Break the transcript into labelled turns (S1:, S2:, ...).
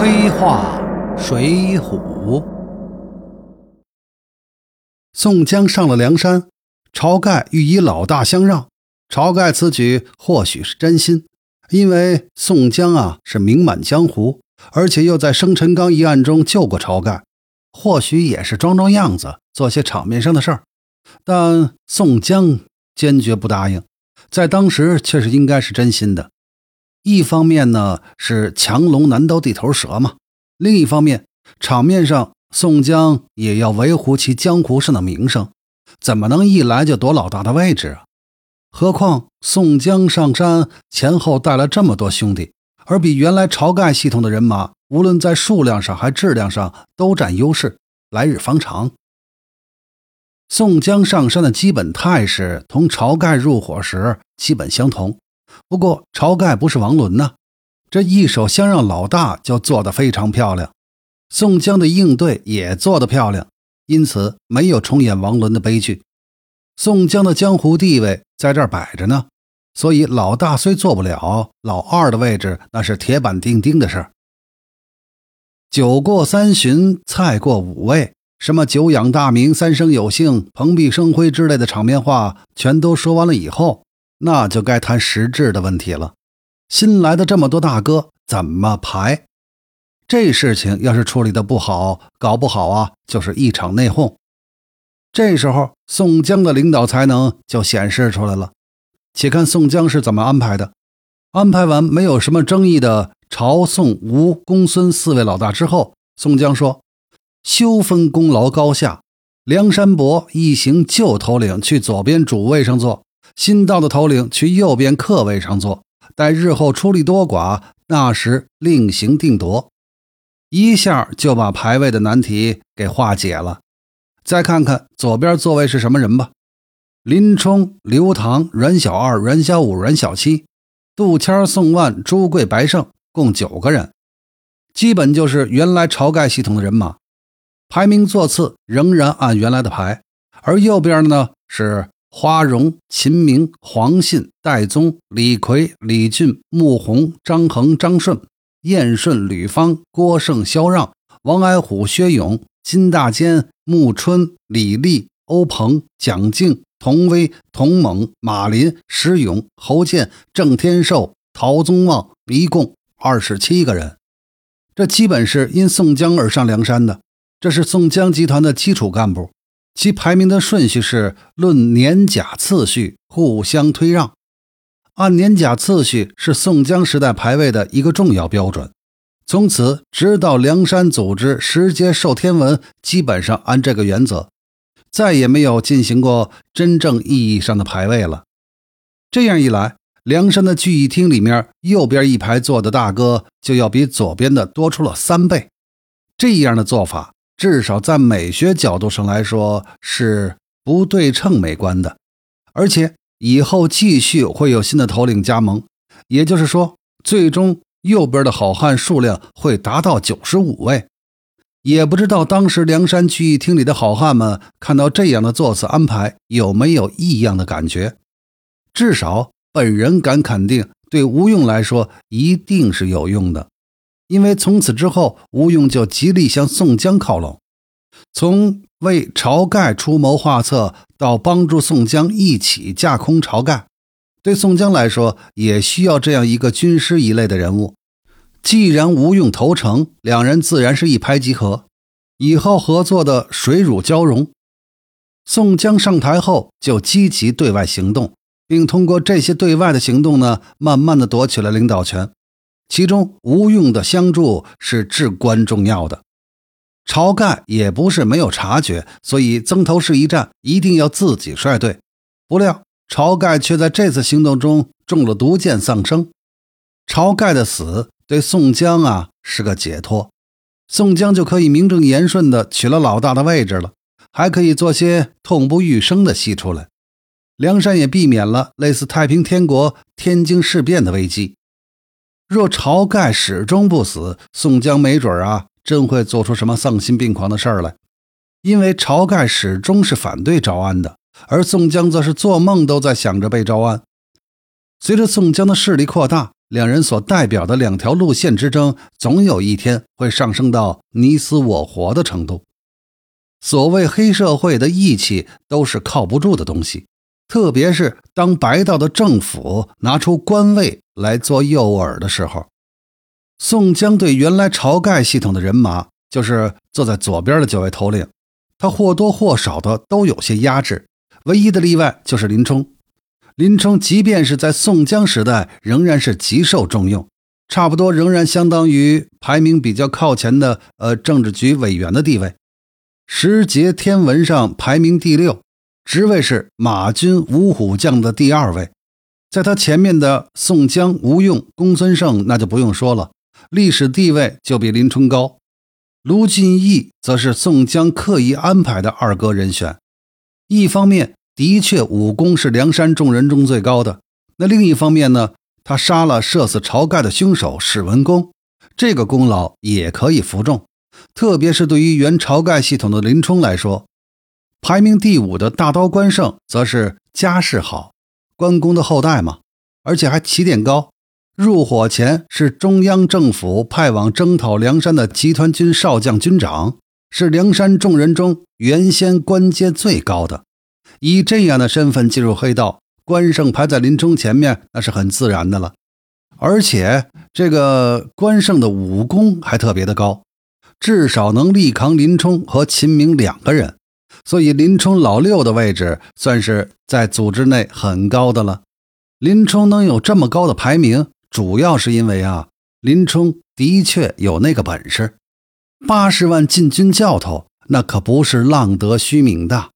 S1: 黑话水浒。宋江上了梁山，晁盖欲以老大相让。晁盖此举或许是真心，因为宋江啊是名满江湖，而且又在生辰纲一案中救过晁盖，或许也是装装样子，做些场面上的事儿。但宋江坚决不答应，在当时却是应该是真心的。一方面呢是强龙难斗地头蛇嘛，另一方面场面上宋江也要维护其江湖上的名声，怎么能一来就夺老大的位置啊？何况宋江上山前后带了这么多兄弟，而比原来晁盖系统的人马，无论在数量上还质量上都占优势，来日方长。宋江上山的基本态势同晁盖入伙时基本相同。不过，晁盖不是王伦呐，这一手相让老大就做得非常漂亮，宋江的应对也做得漂亮，因此没有重演王伦的悲剧。宋江的江湖地位在这儿摆着呢，所以老大虽做不了，老二的位置那是铁板钉钉的事儿。酒过三巡，菜过五味，什么久仰大名、三生有幸、蓬荜生辉之类的场面话，全都说完了以后。那就该谈实质的问题了。新来的这么多大哥，怎么排？这事情要是处理的不好，搞不好啊，就是一场内讧。这时候，宋江的领导才能就显示出来了。且看宋江是怎么安排的。安排完没有什么争议的朝宋吴公孙四位老大之后，宋江说：“休分功劳高下，梁山伯一行旧头领去左边主位上坐。”新到的头领去右边客位上坐，待日后出力多寡，那时另行定夺。一下就把排位的难题给化解了。再看看左边座位是什么人吧：林冲、刘唐、阮小二、阮小五、阮小七、杜谦、宋万、朱贵、白胜，共九个人，基本就是原来晁盖系统的人马。排名座次仍然按原来的排，而右边呢是。花荣、秦明、黄信、戴宗、李逵、李俊、穆弘、张衡、张顺、燕顺、吕方、郭盛、萧让、王矮虎、薛勇、金大坚、穆春、李立、欧鹏、蒋敬、童威、童猛、马林、石勇、侯健、郑天寿、陶宗旺，一共二十七个人。这基本是因宋江而上梁山的，这是宋江集团的基础干部。其排名的顺序是论年甲次序，互相推让。按年甲次序是宋江时代排位的一个重要标准。从此直到梁山组织十阶授天文，基本上按这个原则，再也没有进行过真正意义上的排位了。这样一来，梁山的聚义厅里面右边一排坐的大哥就要比左边的多出了三倍。这样的做法。至少在美学角度上来说是不对称美观的，而且以后继续会有新的头领加盟，也就是说，最终右边的好汉数量会达到九十五位。也不知道当时梁山聚义厅里的好汉们看到这样的座次安排有没有异样的感觉。至少本人敢肯定，对吴用来说一定是有用的。因为从此之后，吴用就极力向宋江靠拢，从为晁盖出谋划策到帮助宋江一起架空晁盖，对宋江来说也需要这样一个军师一类的人物。既然吴用投诚，两人自然是一拍即合，以后合作的水乳交融。宋江上台后就积极对外行动，并通过这些对外的行动呢，慢慢的夺取了领导权。其中吴用的相助是至关重要的，晁盖也不是没有察觉，所以曾头市一战一定要自己率队。不料晁盖却在这次行动中中了毒箭丧生。晁盖的死对宋江啊是个解脱，宋江就可以名正言顺的取了老大的位置了，还可以做些痛不欲生的戏出来。梁山也避免了类似太平天国天津事变的危机。若晁盖始终不死，宋江没准啊，真会做出什么丧心病狂的事儿来。因为晁盖始终是反对招安的，而宋江则是做梦都在想着被招安。随着宋江的势力扩大，两人所代表的两条路线之争，总有一天会上升到你死我活的程度。所谓黑社会的义气，都是靠不住的东西。特别是当白道的政府拿出官位来做诱饵的时候，宋江对原来晁盖系统的人马，就是坐在左边的九位头领，他或多或少的都有些压制。唯一的例外就是林冲。林冲即便是在宋江时代，仍然是极受重用，差不多仍然相当于排名比较靠前的呃政治局委员的地位。时节天文上排名第六，职位是马军五虎将的第二位。在他前面的宋江、吴用、公孙胜，那就不用说了，历史地位就比林冲高。卢俊义则是宋江刻意安排的二哥人选，一方面。的确，武功是梁山众人中最高的。那另一方面呢？他杀了射死晁盖的凶手史文恭，这个功劳也可以服众。特别是对于原晁盖系统的林冲来说，排名第五的大刀关胜，则是家世好，关公的后代嘛，而且还起点高。入伙前是中央政府派往征讨梁山的集团军少将军长，是梁山众人中原先官阶最高的。以这样的身份进入黑道，关胜排在林冲前面，那是很自然的了。而且这个关胜的武功还特别的高，至少能力扛林冲和秦明两个人。所以林冲老六的位置算是在组织内很高的了。林冲能有这么高的排名，主要是因为啊，林冲的确有那个本事。八十万禁军教头，那可不是浪得虚名的。